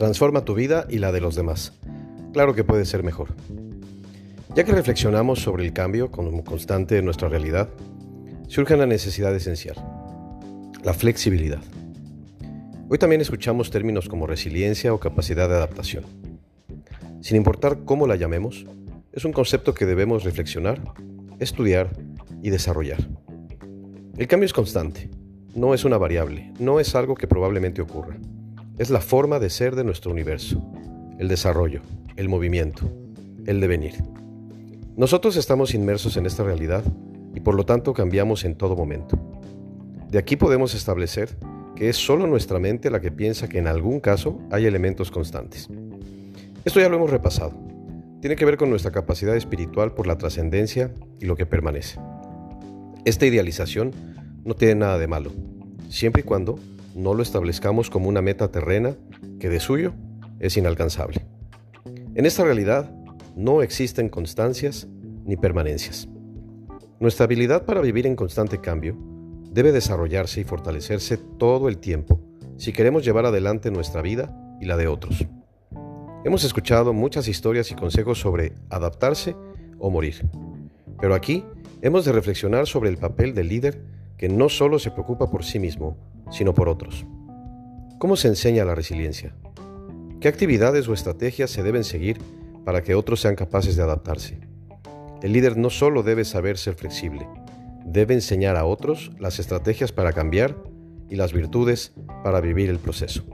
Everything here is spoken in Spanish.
Transforma tu vida y la de los demás. Claro que puede ser mejor. Ya que reflexionamos sobre el cambio como constante de nuestra realidad, surge una necesidad esencial, la flexibilidad. Hoy también escuchamos términos como resiliencia o capacidad de adaptación. Sin importar cómo la llamemos, es un concepto que debemos reflexionar, estudiar y desarrollar. El cambio es constante, no es una variable, no es algo que probablemente ocurra. Es la forma de ser de nuestro universo, el desarrollo, el movimiento, el devenir. Nosotros estamos inmersos en esta realidad y por lo tanto cambiamos en todo momento. De aquí podemos establecer que es solo nuestra mente la que piensa que en algún caso hay elementos constantes. Esto ya lo hemos repasado. Tiene que ver con nuestra capacidad espiritual por la trascendencia y lo que permanece. Esta idealización no tiene nada de malo, siempre y cuando no lo establezcamos como una meta terrena que de suyo es inalcanzable. En esta realidad no existen constancias ni permanencias. Nuestra habilidad para vivir en constante cambio debe desarrollarse y fortalecerse todo el tiempo si queremos llevar adelante nuestra vida y la de otros. Hemos escuchado muchas historias y consejos sobre adaptarse o morir, pero aquí hemos de reflexionar sobre el papel del líder que no solo se preocupa por sí mismo, sino por otros. ¿Cómo se enseña la resiliencia? ¿Qué actividades o estrategias se deben seguir para que otros sean capaces de adaptarse? El líder no solo debe saber ser flexible, debe enseñar a otros las estrategias para cambiar y las virtudes para vivir el proceso.